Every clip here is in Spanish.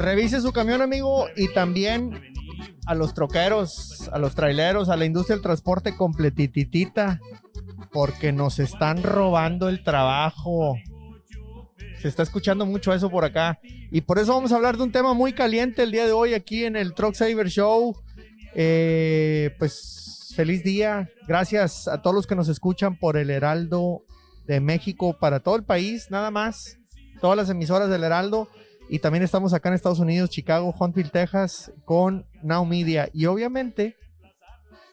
Revise su camión, amigo, y también a los troqueros, a los traileros, a la industria del transporte completitita, porque nos están robando el trabajo. Se está escuchando mucho eso por acá. Y por eso vamos a hablar de un tema muy caliente el día de hoy aquí en el Truck Saver Show. Eh, pues feliz día. Gracias a todos los que nos escuchan por el Heraldo de México para todo el país, nada más. Todas las emisoras del Heraldo. Y también estamos acá en Estados Unidos, Chicago, Huntsville, Texas, con Now Media. Y obviamente,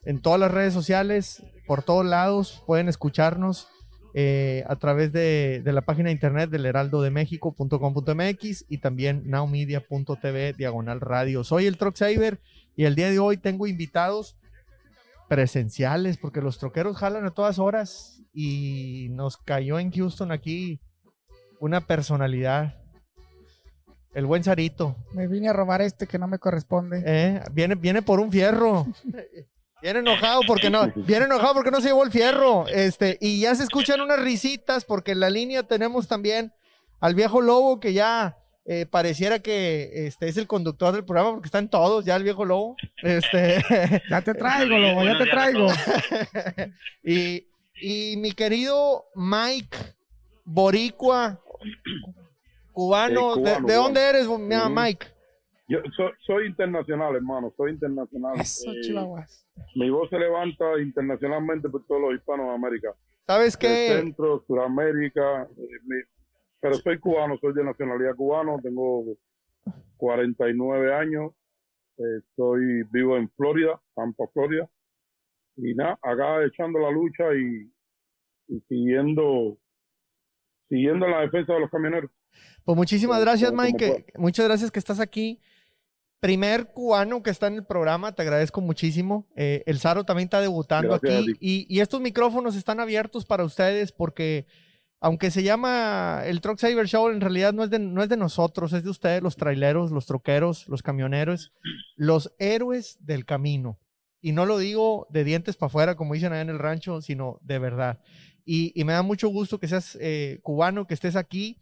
en todas las redes sociales, por todos lados, pueden escucharnos eh, a través de, la página de internet del heraldodemexico.com.mx y también nowmedia.tv diagonal radio. Soy el Truck Saver y el día de hoy tengo invitados presenciales porque los troqueros jalan a todas horas y nos cayó en Houston aquí una personalidad el buen Sarito. Me vine a robar este que no me corresponde. Eh, viene, viene por un fierro. Viene enojado porque no, viene enojado porque no se llevó el fierro. Este, y ya se escuchan unas risitas porque en la línea tenemos también al viejo lobo que ya eh, pareciera que este es el conductor del programa porque están todos ya el viejo lobo. Este, ya te traigo, lobo, ya te traigo. y, y mi querido Mike Boricua, Cubano, ¿de, dónde eres, Mike? Yo soy, internacional, hermano, soy internacional. Eso, eh, Mi voz se levanta internacionalmente por todos los hispanos de América. ¿Sabes qué? Centro, Sudamérica. Eh, pero soy cubano, soy de nacionalidad cubano, tengo 49 años. estoy vivo en Florida, Tampa, Florida. Y nada, acá echando la lucha y, y siguiendo, siguiendo la defensa de los camioneros. Pues muchísimas gracias, Mike. muchas gracias que estás aquí. Primer cubano que está en el programa, te agradezco muchísimo. Eh, el Saro también está debutando aquí y, estos micrófonos están abiertos para ustedes porque aunque se llama el Truck Saver Show, en realidad no es, de, no es de nosotros, es de ustedes, los traileros, los troqueros, los camioneros, los héroes del camino. Y no lo digo de dientes para afuera, como dicen allá en el rancho, sino de verdad. Y, me da mucho gusto que seas eh, cubano, que estés aquí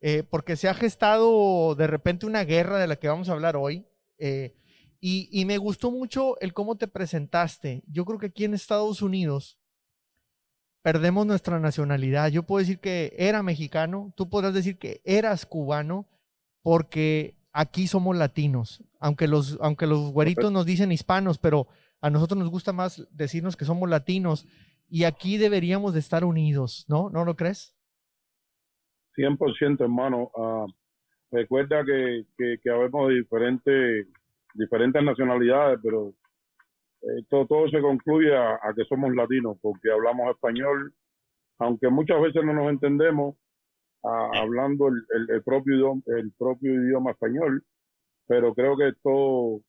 eh, porque se ha gestado de repente una guerra de la que vamos a hablar hoy. Eh, y, me gustó mucho el cómo te presentaste. Yo creo que aquí en Estados Unidos perdemos nuestra nacionalidad. Yo puedo decir que era mexicano, tú podrás decir que eras cubano, porque aquí somos latinos. Aunque los, aunque los güeritos nos dicen hispanos, pero a nosotros nos gusta más decirnos que somos latinos. Y aquí deberíamos de estar unidos, ¿no? ¿No lo crees? 100% hermano. Uh, recuerda que, que, que habemos de diferentes, diferentes nacionalidades, pero eh, todo, se concluye a, que somos latinos, porque hablamos español, aunque muchas veces no nos entendemos, hablando el, el, propio idioma, el propio idioma español, pero creo que todo,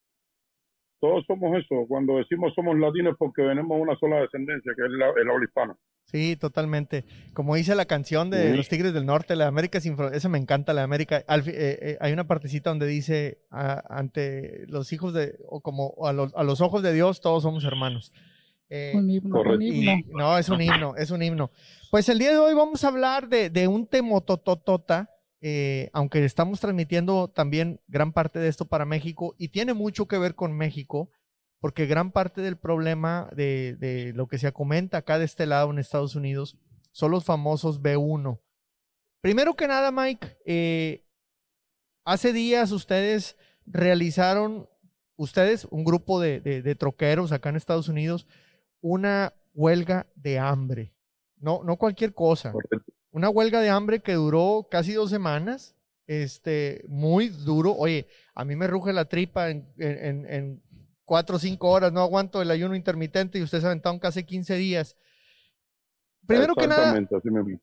todos somos eso. Cuando decimos somos latinos porque venimos una sola descendencia, que es el habla hispana. Sí, totalmente. Como dice la canción de los Tigres del Norte, la América sin Esa me encanta, la América. Eh, eh, hay una partecita donde dice, ante los hijos de, o como a los, a los ojos de Dios, todos somos hermanos. Eh, un himno, un himno. no, es un himno, es un himno. Pues el día de hoy vamos a hablar de, de un temotototota, eh, aunque estamos transmitiendo también gran parte de esto para México y tiene mucho que ver con México porque gran parte del problema de, lo que se comenta acá de este lado en Estados Unidos son los famosos B1. Primero que nada, Mike, eh, hace días ustedes realizaron, ustedes, un grupo de, troqueros acá en Estados Unidos, una huelga de hambre. No, no cualquier cosa. Una huelga de hambre que duró casi dos semanas. Este, muy duro. Oye, a mí me ruge la tripa en cuatro o cinco horas, no aguanto el ayuno intermitente y ustedes aventaron casi 15 días. Primero que nada,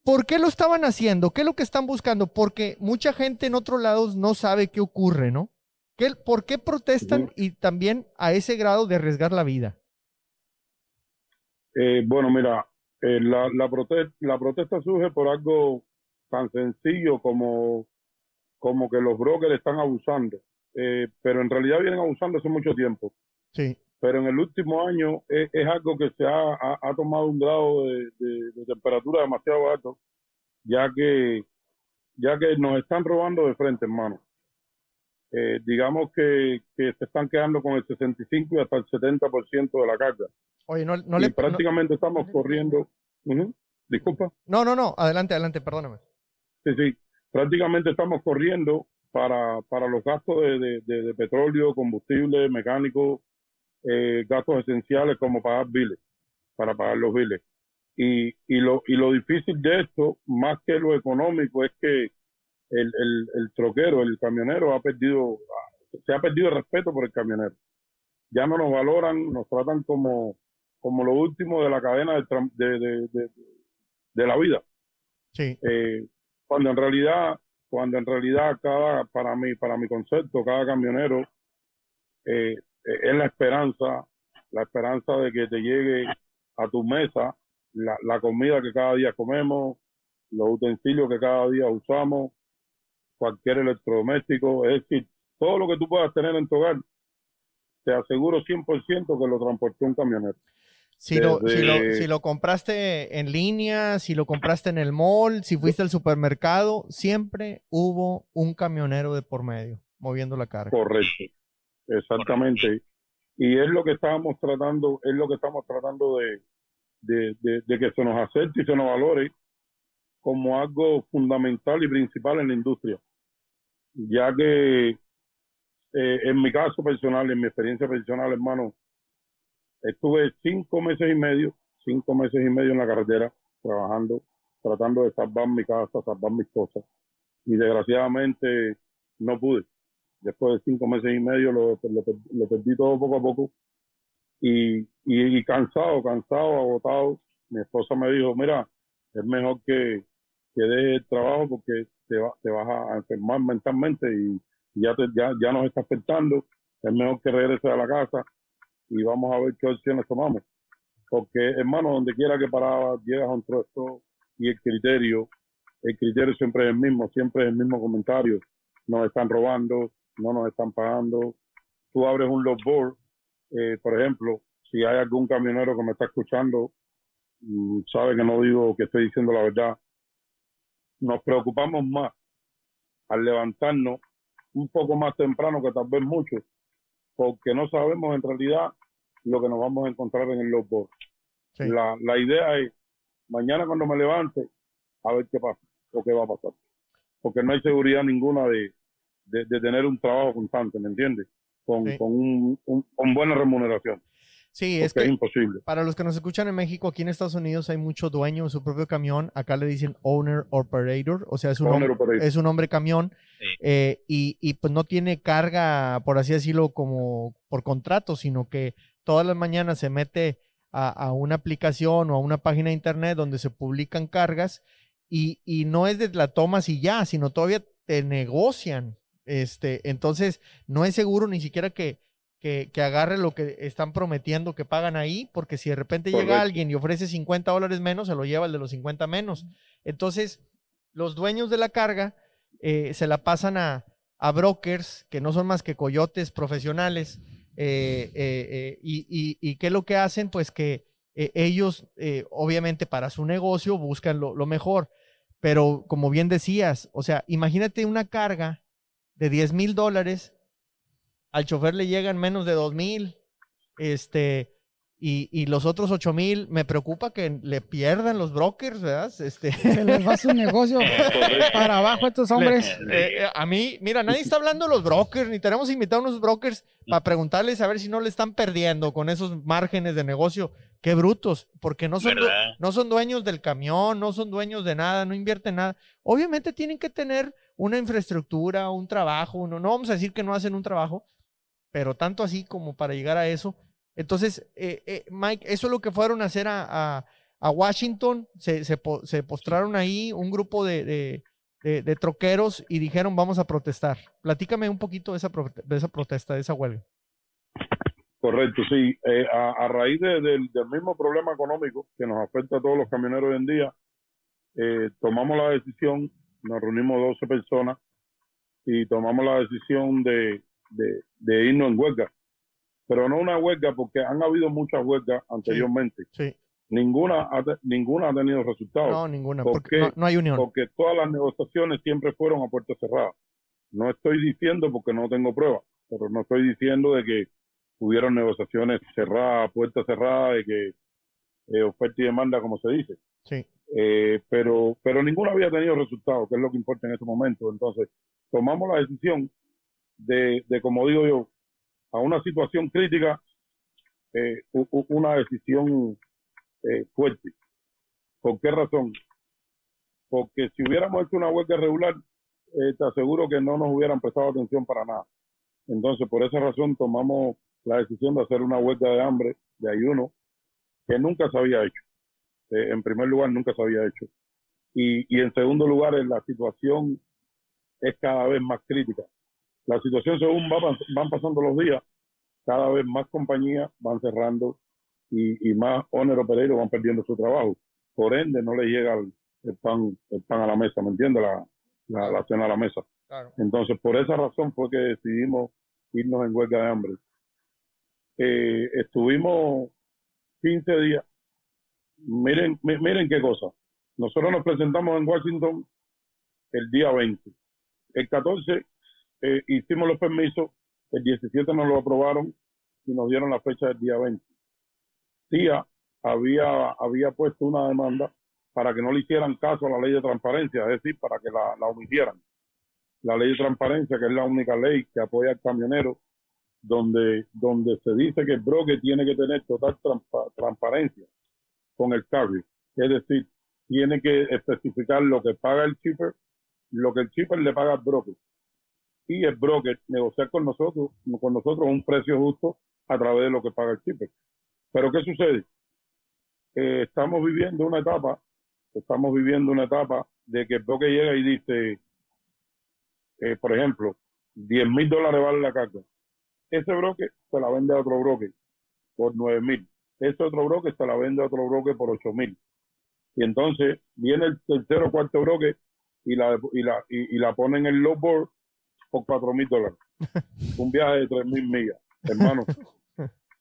¿por qué lo estaban haciendo? ¿Qué es lo que están buscando? Porque mucha gente en otros lados no sabe qué ocurre, ¿no? ¿Qué, ¿Por qué protestan y también a ese grado de arriesgar la vida? Eh, bueno, mira, eh, la, la, la protesta surge por algo tan sencillo como, como que los brokers están abusando, eh, pero en realidad vienen abusando hace mucho tiempo. Sí. Pero en el último año es, algo que se ha, ha, tomado un grado de, temperatura demasiado alto, ya que, ya que nos están robando de frente, hermano. eh, digamos que, que, se están quedando con el 65 y hasta el 70% de la carga. Oye, no, no y le... prácticamente estamos corriendo... Disculpa. No, no, no, adelante, adelante, perdóname. Sí, sí, prácticamente estamos corriendo para, para los gastos de, de, petróleo, combustible, mecánico, eh, gastos esenciales como pagar biles, para pagar los biles. Y, y, lo, y lo difícil de esto, más que lo económico, es que el, el, el troquero, el camionero ha perdido, se ha perdido el respeto por el camionero. Ya no nos valoran, nos tratan como, como lo último de la cadena de, de, de, de la vida. Sí. Eh, cuando en realidad cuando en realidad cada para mí para mi concepto cada camionero eh, es la esperanza la esperanza de que te llegue a tu mesa la, la comida que cada día comemos los utensilios que cada día usamos cualquier electrodoméstico. Es decir todo lo que tú puedas tener en tu hogar. Te aseguro 100% que lo transportó un camionero. Si, lo, si, lo, si lo compraste en línea, si lo compraste en el mall, si fuiste al supermercado, siempre hubo un camionero de por medio moviendo la carga. Correcto, exactamente. Y es lo que estábamos tratando, es lo que estamos tratando de, de, de, que se nos acepte y se nos valore como algo fundamental y principal en la industria. Ya que eh, en mi caso personal, en mi experiencia personal, hermano, Estuve cinco meses y medio, cinco meses y medio en la carretera, trabajando, tratando de salvar mi casa, salvar mis cosas. Y desgraciadamente no pude. Después de cinco meses y medio lo, lo, perdí todo poco a poco. Y, y, cansado, cansado, agotado. Mi esposa me dijo, mira, es mejor que, que dejes el trabajo porque te, te vas a enfermar mentalmente y ya, te, ya, ya nos está afectando. Es mejor que regreses a la casa y vamos a ver qué opciones tomamos. Porque, hermano, donde quiera que paraba, llegas a un trozo y el criterio, el criterio siempre es el mismo, siempre es el mismo comentario. Nos están robando, no nos están pagando. Tú abres un logboard, eh, por ejemplo, si hay algún camionero que me está escuchando, mm, sabe que no digo que estoy diciendo la verdad, nos preocupamos más al levantarnos un poco más temprano que tal vez muchos, porque no sabemos en realidad lo que nos vamos a encontrar en el logboard. La, la idea es, mañana cuando me levante, a ver qué pasa o qué va a pasar. Porque no hay seguridad ninguna de, de, tener un trabajo constante, ¿me entiendes? Con, con, un, con buena remuneración. Sí, es que es imposible. Para los que nos escuchan en México, aquí en Estados Unidos hay mucho dueño de su propio camión. Acá le dicen owner operator, o sea, es un, hombre, es un hombre camión eh, y, y, pues no tiene carga, por así decirlo, como por contrato, sino que todas las mañanas se mete a, a una aplicación o a una página de internet donde se publican cargas y, y no es de la tomas y ya, sino todavía te negocian. Este, entonces, no es seguro ni siquiera que, que, agarre lo que están prometiendo que pagan ahí, porque si de repente llega alguien y ofrece 50 dólares menos, se lo lleva el de los 50 menos. Entonces, los dueños de la carga eh, se la pasan a, brokers, que no son más que coyotes profesionales, eh, eh, y, qué es lo que hacen? Pues que ellos, obviamente, para su negocio buscan lo, lo mejor. Pero como bien decías, o sea, imagínate una carga de 10 mil dólares al chofer le llegan menos de dos mil, este, y, y, los otros ocho mil, me preocupa que le pierdan los brokers, ¿verdad? Este... Se les va su negocio para abajo a estos hombres. Eh, a mí, mira, nadie está hablando de los brokers, ni tenemos invitado a unos brokers para preguntarles a ver si no le están perdiendo con esos márgenes de negocio. Qué brutos, porque no son, no son dueños del camión, no son dueños de nada, no invierten nada. Obviamente tienen que tener una infraestructura, un trabajo, no, no vamos a decir que no hacen un trabajo, pero tanto así como para llegar a eso. Entonces, eh, eh, Mike, eso es lo que fueron a hacer a, Washington, se, se, postraron ahí un grupo de, de, troqueros y dijeron vamos a protestar. Platícame un poquito de esa, de esa protesta, de esa huelga. Correcto, sí. Eh, a, raíz del mismo problema económico que nos afecta a todos los camioneros hoy en día, tomamos la decisión, nos reunimos 12 personas y tomamos la decisión de, de, de irnos en huelga. Pero no una huelga porque han habido muchas huelgas anteriormente. Sí. Ninguna, ha, ninguna ha tenido resultados. No, ninguna, porque, no, hay unión. Porque todas las negociaciones siempre fueron a puertas cerradas. No estoy diciendo porque no tengo pruebas, pero no estoy diciendo de que hubieron negociaciones cerradas, puertas cerradas, de que eh, oferta y demanda, como se dice. Sí. Eh, pero, pero ninguno había tenido resultados, que es lo que importa en este momento. Entonces, tomamos la decisión de, de como digo yo, a una situación crítica, eh, una decisión eh, fuerte. ¿Por qué razón? Porque si hubiéramos hecho una huelga regular, eh, te aseguro que no nos hubieran prestado atención para nada. Entonces, por esa razón tomamos la decisión de hacer una huelga de hambre, de ayuno, que nunca se había hecho. Eh, en primer lugar, nunca se había hecho. Y, y en segundo lugar, la situación es cada vez más crítica. La situación, según van pasando los días, cada vez más compañías van cerrando y, y más owner operadores van perdiendo su trabajo. Por ende, no le llega el, pan, el pan a la mesa, ¿me entiendes? La, la, cena a la mesa. Entonces, por esa razón fue que decidimos irnos en huelga de hambre. Eh, estuvimos 15 días. Miren, miren qué cosa. Nosotros nos presentamos en Washington el día 20. El 14 eh, hicimos los permisos, el 17 nos lo aprobaron y nos dieron la fecha del día 20. CIA había, había puesto una demanda para que no le hicieran caso a la ley de transparencia, es decir, para que la, la omitieran. La ley de transparencia, que es la única ley que apoya al camionero, donde, donde se dice que el broker tiene que tener total transparencia con el carrier. Es decir, tiene que especificar lo que paga el shipper, lo que el shipper le paga al broker. Y el broker negociar con nosotros, con nosotros un precio justo a través de lo que paga el shipper. Pero ¿qué sucede? Eh, estamos viviendo una etapa, estamos viviendo una etapa de que el broker llega y dice, eh, por ejemplo, 10 mil dólares vale la carga. Ese broker se la vende a otro broker por 9 mil. Ese otro broker se la vende a otro broker por 8 mil. Y entonces viene el tercero o cuarto broker y la, y la, y, la pone en el low board por 4 mil dólares. Un viaje de 3 mil millas. Hermano,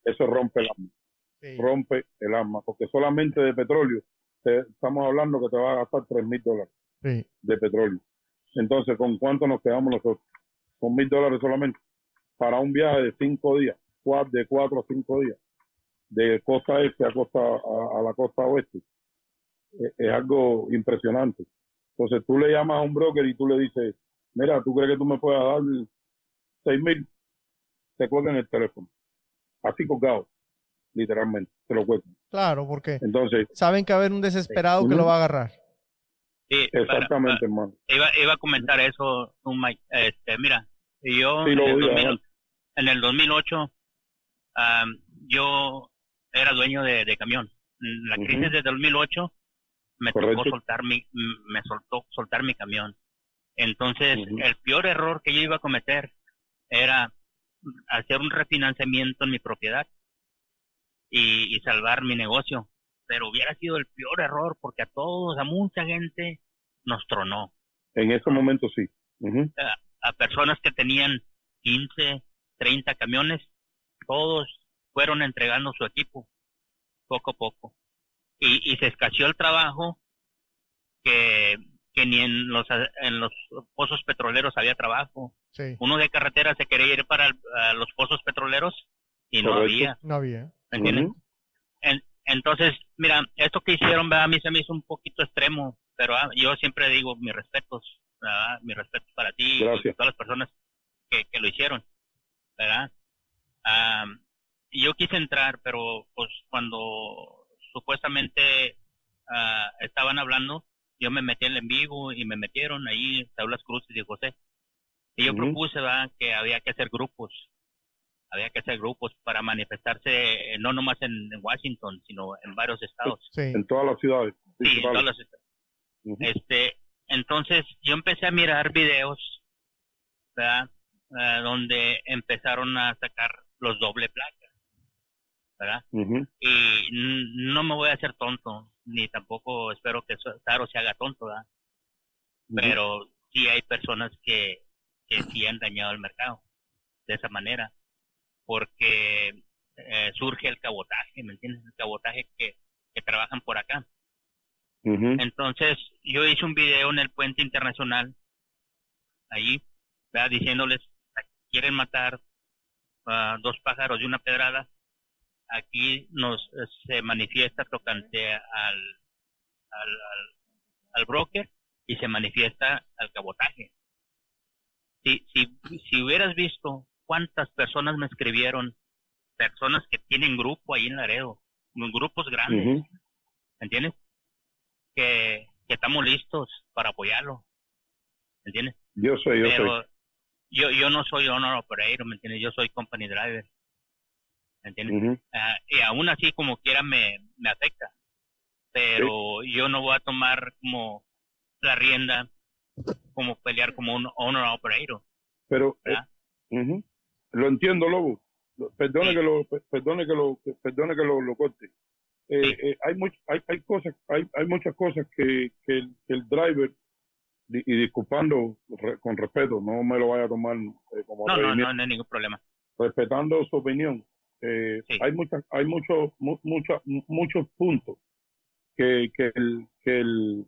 eso rompe el alma. Rompe el alma. Porque solamente de petróleo, estamos hablando que te va a gastar 3 mil dólares de petróleo. Entonces, ¿con cuánto nos quedamos nosotros? Con mil dólares solamente. Para un viaje de cinco días, de cuatro a cinco días, de costa este a costa a, la costa oeste. Es, es, algo impresionante. Entonces tú le llamas a un broker y tú le dices, mira, ¿tú crees que tú me puedas dar seis mil? Te cuelgan el teléfono. Así colgado, literalmente, te lo cuelgan. Claro, porque Entonces, saben que va a haber un desesperado que lo va a agarrar. Sí, Exactamente, hermano. Iba, iba a comentar eso, este, mira, yo en, el en, el 2008, yo era dueño de, camión. La crisis de 2008 me tocó soltar mi, me soltó soltar mi camión. Entonces, el peor error que yo iba a cometer era hacer un refinanciamiento en mi propiedad y, y salvar mi negocio pero hubiera sido el peor error porque a todos, a mucha gente nos tronó. En ese momento sí. a, personas que tenían 15, 30 camiones, todos fueron entregando su equipo poco a poco. Y, y se escaseó el trabajo que, que ni en los, en los pozos petroleros había trabajo. Uno de carretera se quería ir para los pozos petroleros y no había. No había. entonces, mira, esto que hicieron a mí se me hizo un poquito extremo, pero ah, yo siempre digo mis respetos, ¿verdad? Mis respetos para ti y todas las personas que, que lo hicieron, ¿verdad? Y yo quise entrar, pero pues cuando supuestamente uh, estaban hablando, yo me metí en el en vivo y me metieron ahí, Saulas Cruces y José. Y yo propuse ¿verdad? que había que hacer grupos, había que hacer grupos para manifestarse no nomás en, Washington, sino en varios estados. En todas las ciudades. Sí, en todas las ciudades. Este, entonces yo empecé a mirar videos, ¿verdad? Ah, donde empezaron a sacar los doble placas, ¿verdad? Y no me voy a hacer tonto, ni tampoco espero que Taro se haga tonto, ¿verdad? Pero sí hay personas que, que sí han dañado el mercado de esa manera, porque eh, surge el cabotaje, ¿me entiendes? El cabotaje que, que trabajan por acá. Entonces, yo hice un video en el puente internacional, ahí, diciéndoles, quieren matar a dos pájaros de una pedrada, aquí nos se manifiesta tocante al, al, al, broker y se manifiesta al cabotaje. Si, si, si hubieras visto cuántas personas me escribieron, personas que tienen grupo ahí en Laredo, grupos grandes, ¿entiendes? Que, que estamos listos para apoyarlo, ¿entiendes? Yo soy, yo soy. Yo, yo no soy honor operator, ¿me entiendes? Yo soy company driver. ¿Me entiendes? Ah, y aún así, como quiera, me, me afecta. Pero yo no voy a tomar como la rienda, como pelear como un owner operator. Pero, eh, lo entiendo, Lobo. Perdone que lo, perdone que lo, perdone que lo, lo corte. Eh, eh, hay, much, hay, hay cosas, hay, hay muchas cosas que, que, el, que el driver y disculpando con respeto, no me lo vaya a tomar eh, como no, no, no, no, hay ningún problema. Respetando su opinión, eh, hay muchas, hay muchos, muchos, muchos puntos que, que, el, que, el,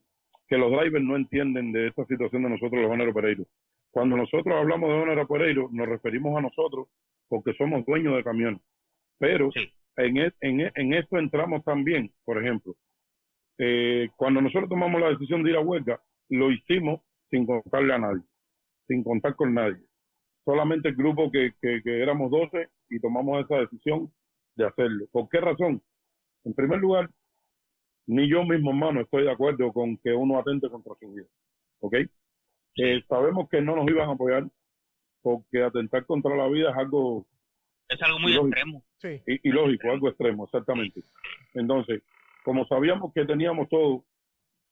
que los drivers no entienden de esta situación de nosotros los Honor Pereiros. Cuando nosotros hablamos de Honor Pereiros, nos referimos a nosotros porque somos dueños de camiones. Pero en, e, en, e, en esto entramos también, por ejemplo, eh, cuando nosotros tomamos la decisión de ir a huelga, lo hicimos sin contarle a nadie, sin contar con nadie. Solamente el grupo que, que, éramos 12 y tomamos esa decisión de hacerlo. ¿Por qué razón? En primer lugar, ni yo mismo, hermano, estoy de acuerdo con que uno atente contra su vida. ¿Ok? Eh, sabemos que no nos iban a apoyar porque atentar contra la vida es algo... Es algo muy extremo. Sí. Y, lógico, algo extremo, exactamente. Entonces, como sabíamos que teníamos todo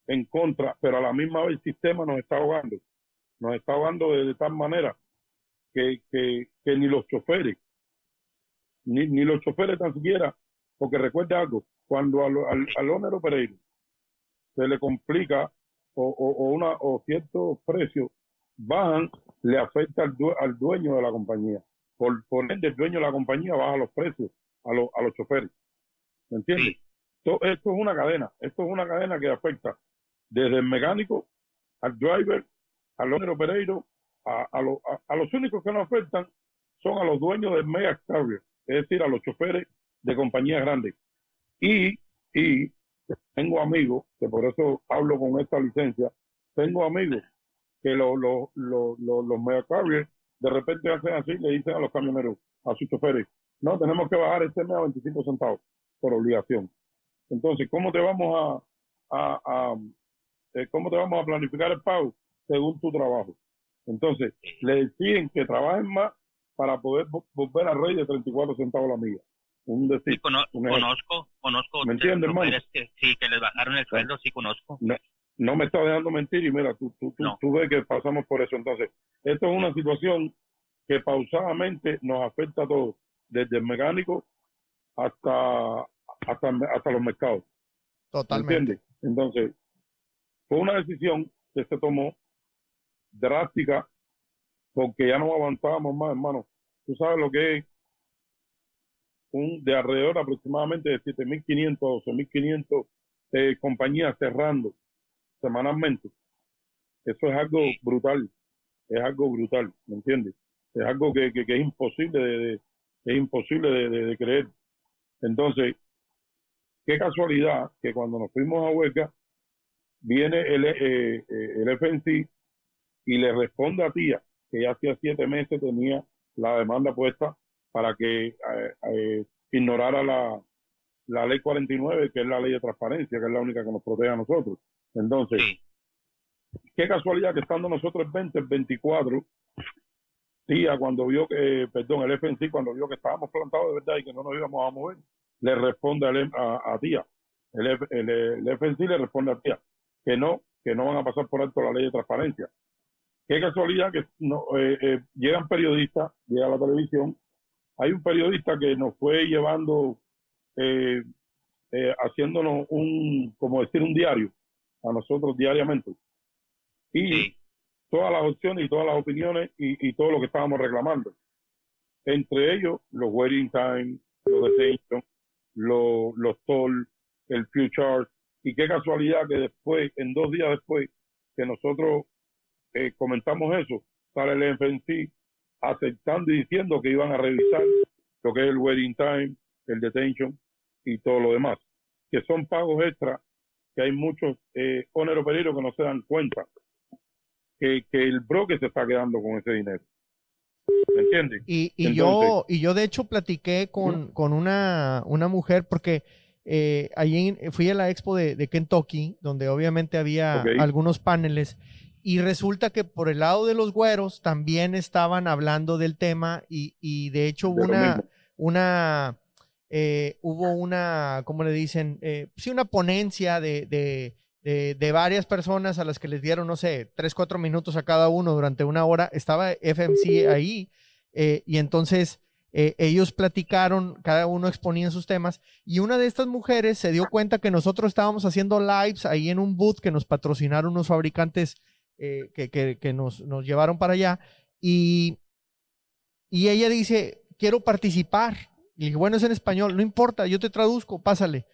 en contra, pero a la misma vez el sistema nos está ahogando. Nos está ahogando de, tal manera que, que, ni los choferes, ni, ni los choferes tan siquiera, porque recuerde algo, cuando al, al, al Pereira se le complica o, o, una, o ciertos precios bajan, le afecta al, al dueño de la compañía. Por, por ende, el dueño de la compañía baja los precios a, los a los choferes. ¿Me entiendes? Esto, esto, es una cadena, esto es una cadena que afecta desde el mecánico al driver, al owner operator, a, a, los únicos que nos afectan son a los dueños del mega carrier, es decir, a los choferes de compañías grandes. Y, y tengo amigos, que por eso hablo con esta licencia, tengo amigos que los mega carriers de repente hacen así, le dicen a los camioneros, a sus choferes, no, tenemos que bajar este mes a 25 centavos por obligación. Entonces, ¿cómo te vamos a, a, eh, cómo te vamos a planificar el pago según tu trabajo. Entonces, le deciden que trabajen más para poder volver a rey de 34 centavos la milla. Un decir, conozco, conozco. ¿Me entiendes, hermano? Que, sí, que les bajaron el sueldo, sí conozco. No, me está dejando mentir y mira, tú, tú, tú, ves que pasamos por eso. Entonces, esto es una situación que pausadamente nos afecta a todos, desde el mecánico hasta, hasta, hasta los mercados. Totalmente. Entonces, fue una decisión que se tomó drástica porque ya no avanzábamos más, hermano. Tú sabes lo que es un de alrededor aproximadamente de 7.500 o 12.500 eh, compañías cerrando semanalmente. Eso es algo brutal, es algo brutal, ¿me entiendes? Es algo que, que, es imposible de, es imposible de, de, creer. Entonces, qué casualidad que cuando nos fuimos a huelga, viene el, eh, eh el FNC y le responde a Tía, que ya hacía siete meses tenía la demanda puesta para que eh, eh, ignorara la, la ley 49, que es la ley de transparencia, que es la única que nos protege a nosotros. Entonces, qué casualidad que estando nosotros el 20, el 24, Tía, cuando vio que, perdón, el FNC, cuando vio que estábamos plantados de verdad y que no nos íbamos a mover, le responde a, a, Tía. El, el, el FNC le responde a Tía que no, que no van a pasar por alto la ley de transparencia. Qué casualidad que no, eh, eh, llegan periodistas, llega la televisión, hay un periodista que nos fue llevando, eh, haciéndonos un, como decir, un diario a nosotros diariamente. Y todas las opciones y todas las opiniones y, todo lo que estábamos reclamando. Entre ellos, los waiting time, los detention, los, los toll, el future y qué casualidad que después, en dos días después que nosotros eh, comentamos eso, sale el FNC aceptando y diciendo que iban a revisar lo que es el wedding time, el detention y todo lo demás, que son pagos extra, que hay muchos eh, oneros que no se dan cuenta que, que el broker se está quedando con ese dinero. ¿Me entiendes? Y, y yo, y yo de hecho platiqué con, con una, una mujer porque eh, allí fui a la expo de, Kentucky, donde obviamente había algunos paneles, y resulta que por el lado de los güeros también estaban hablando del tema, y, de hecho hubo una, una eh, hubo una, ¿cómo le dicen? Eh, sí, una ponencia de, de, de, varias personas a las que les dieron, no sé, tres, cuatro minutos a cada uno durante una hora. Estaba FMC ahí, eh, y entonces ellos platicaron, cada uno exponía sus temas, y una de estas mujeres se dio cuenta que nosotros estábamos haciendo lives ahí en un booth que nos patrocinaron unos fabricantes eh, que, nos, llevaron para allá, y, y ella dice, quiero participar. Y dije, bueno, es en español, no importa, yo te traduzco, pásale.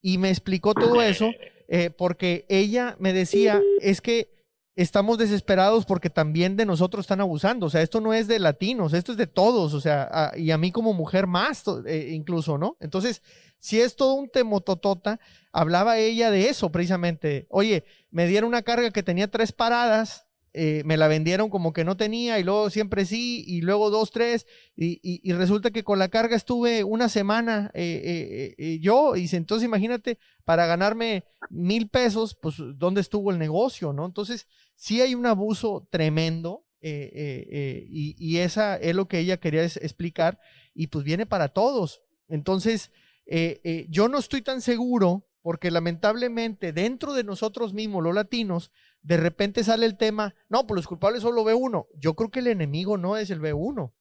Y me explicó todo eso, eh, porque ella me decía, es que estamos desesperados porque también de nosotros están abusando. O sea, esto no es de latinos, esto es de todos. O sea, y a mí como mujer más, eh, incluso, ¿no? Entonces, si es todo un temototota, hablaba ella de eso precisamente. Oye, me dieron una carga que tenía tres paradas eh, me la vendieron como que no tenía y luego siempre sí y luego dos, tres y, resulta que con la carga estuve una semana eh, eh, yo y entonces imagínate, para ganarme mil pesos, pues ¿dónde estuvo el negocio? ¿no? Entonces sí hay un abuso tremendo y, y, esa es lo que ella quería explicar y pues viene para todos. Entonces, yo no estoy tan seguro porque lamentablemente dentro de nosotros mismos, los latinos, de repente sale el tema, no, pues los culpables solo B1. Yo creo que el enemigo no es el B1.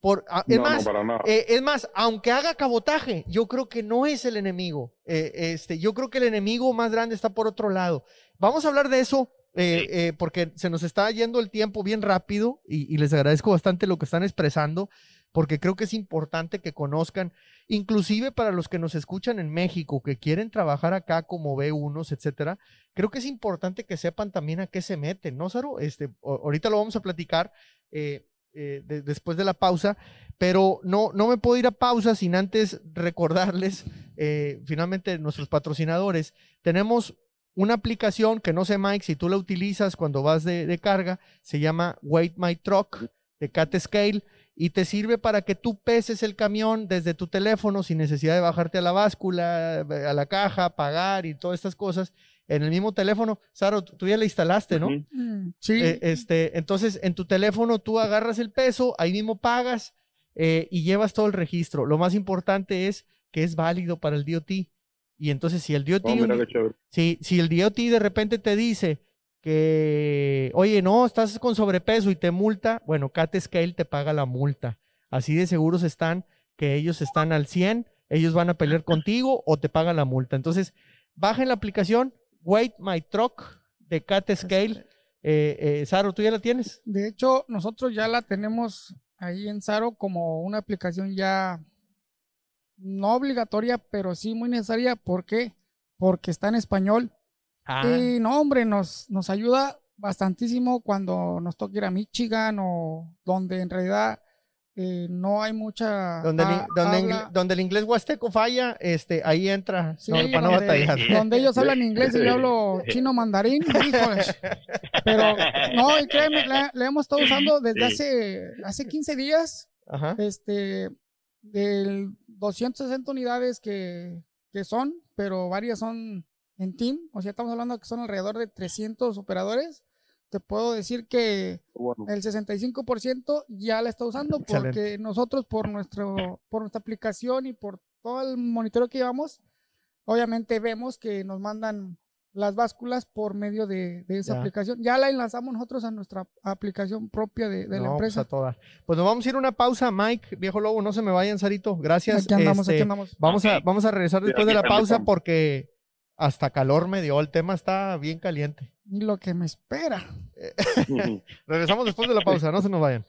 Por, ah, es, más, eh, es más, aunque haga cabotaje, yo creo que no es el enemigo. Eh, este, yo creo que el enemigo más grande está por otro lado. Vamos a hablar de eso eh, porque se nos está yendo el tiempo bien rápido y, les agradezco bastante lo que están expresando porque creo que es importante que conozcan, inclusive para los que nos escuchan en México, que quieren trabajar acá como B1s, etcétera, creo que es importante que sepan también a qué se meten, ¿no, Saro? Este, ahorita lo vamos a platicar eh, eh, después de la pausa, pero no, no me puedo ir a pausa sin antes recordarles, eh, finalmente, nuestros patrocinadores. Tenemos una aplicación que no sé, Mike, si tú la utilizas cuando vas de, de carga, se llama Wait My Truck de Cat Scale y te sirve para que tú peses el camión desde tu teléfono sin necesidad de bajarte a la báscula, a la caja, pagar y todas estas cosas en el mismo teléfono. Saro, tú ya la instalaste, ¿no? Mm, sí. Eh, este, entonces, en tu teléfono tú agarras el peso, ahí mismo pagas eh, y llevas todo el registro. Lo más importante es que es válido para el DOT. Y entonces, si el DOT, oh, si, si el DOT de repente te dice, que, oye, no, estás con sobrepeso y te multa, bueno, Cat Scale te paga la multa. Así de seguros están que ellos están al 100, ellos van a pelear contigo o te pagan la multa. Entonces, bajen la aplicación Wait My Truck de Cat Scale. Eh, eh, Saro, ¿tú ya la tienes? De hecho, nosotros ya la tenemos ahí en Saro como una aplicación ya no obligatoria, pero sí muy necesaria. ¿Por qué? Porque está en español Ah. Y no, hombre, nos, nos ayuda bastantísimo cuando nos toca ir a Michigan o donde en realidad eh, no hay mucha. Donde, donde, el inglés huasteco falla, este, ahí entra para no batallar. Donde ellos hablan inglés y yo hablo chino mandarín, Pero no, y créeme, le, hemos estado usando desde hace, hace 15 días. Este, del 260 unidades que, que son, pero varias son en Team, o sea, estamos hablando que son alrededor de 300 operadores, te puedo decir que el 65% ya la está usando porque nosotros por nuestro por nuestra aplicación y por todo el monitoreo que llevamos, obviamente vemos que nos mandan las básculas por medio de, esa aplicación. Ya la enlazamos nosotros a nuestra aplicación propia de, la pues empresa. Pues, pues nos vamos a ir a una pausa, Mike, viejo lobo, no se me vayan, Sarito. Gracias. Aquí andamos, aquí este, andamos. Vamos, a, vamos a regresar después de la pausa porque hasta calor me dio, el tema está bien caliente. Y lo que me espera. Regresamos después de la pausa, no se nos vayan.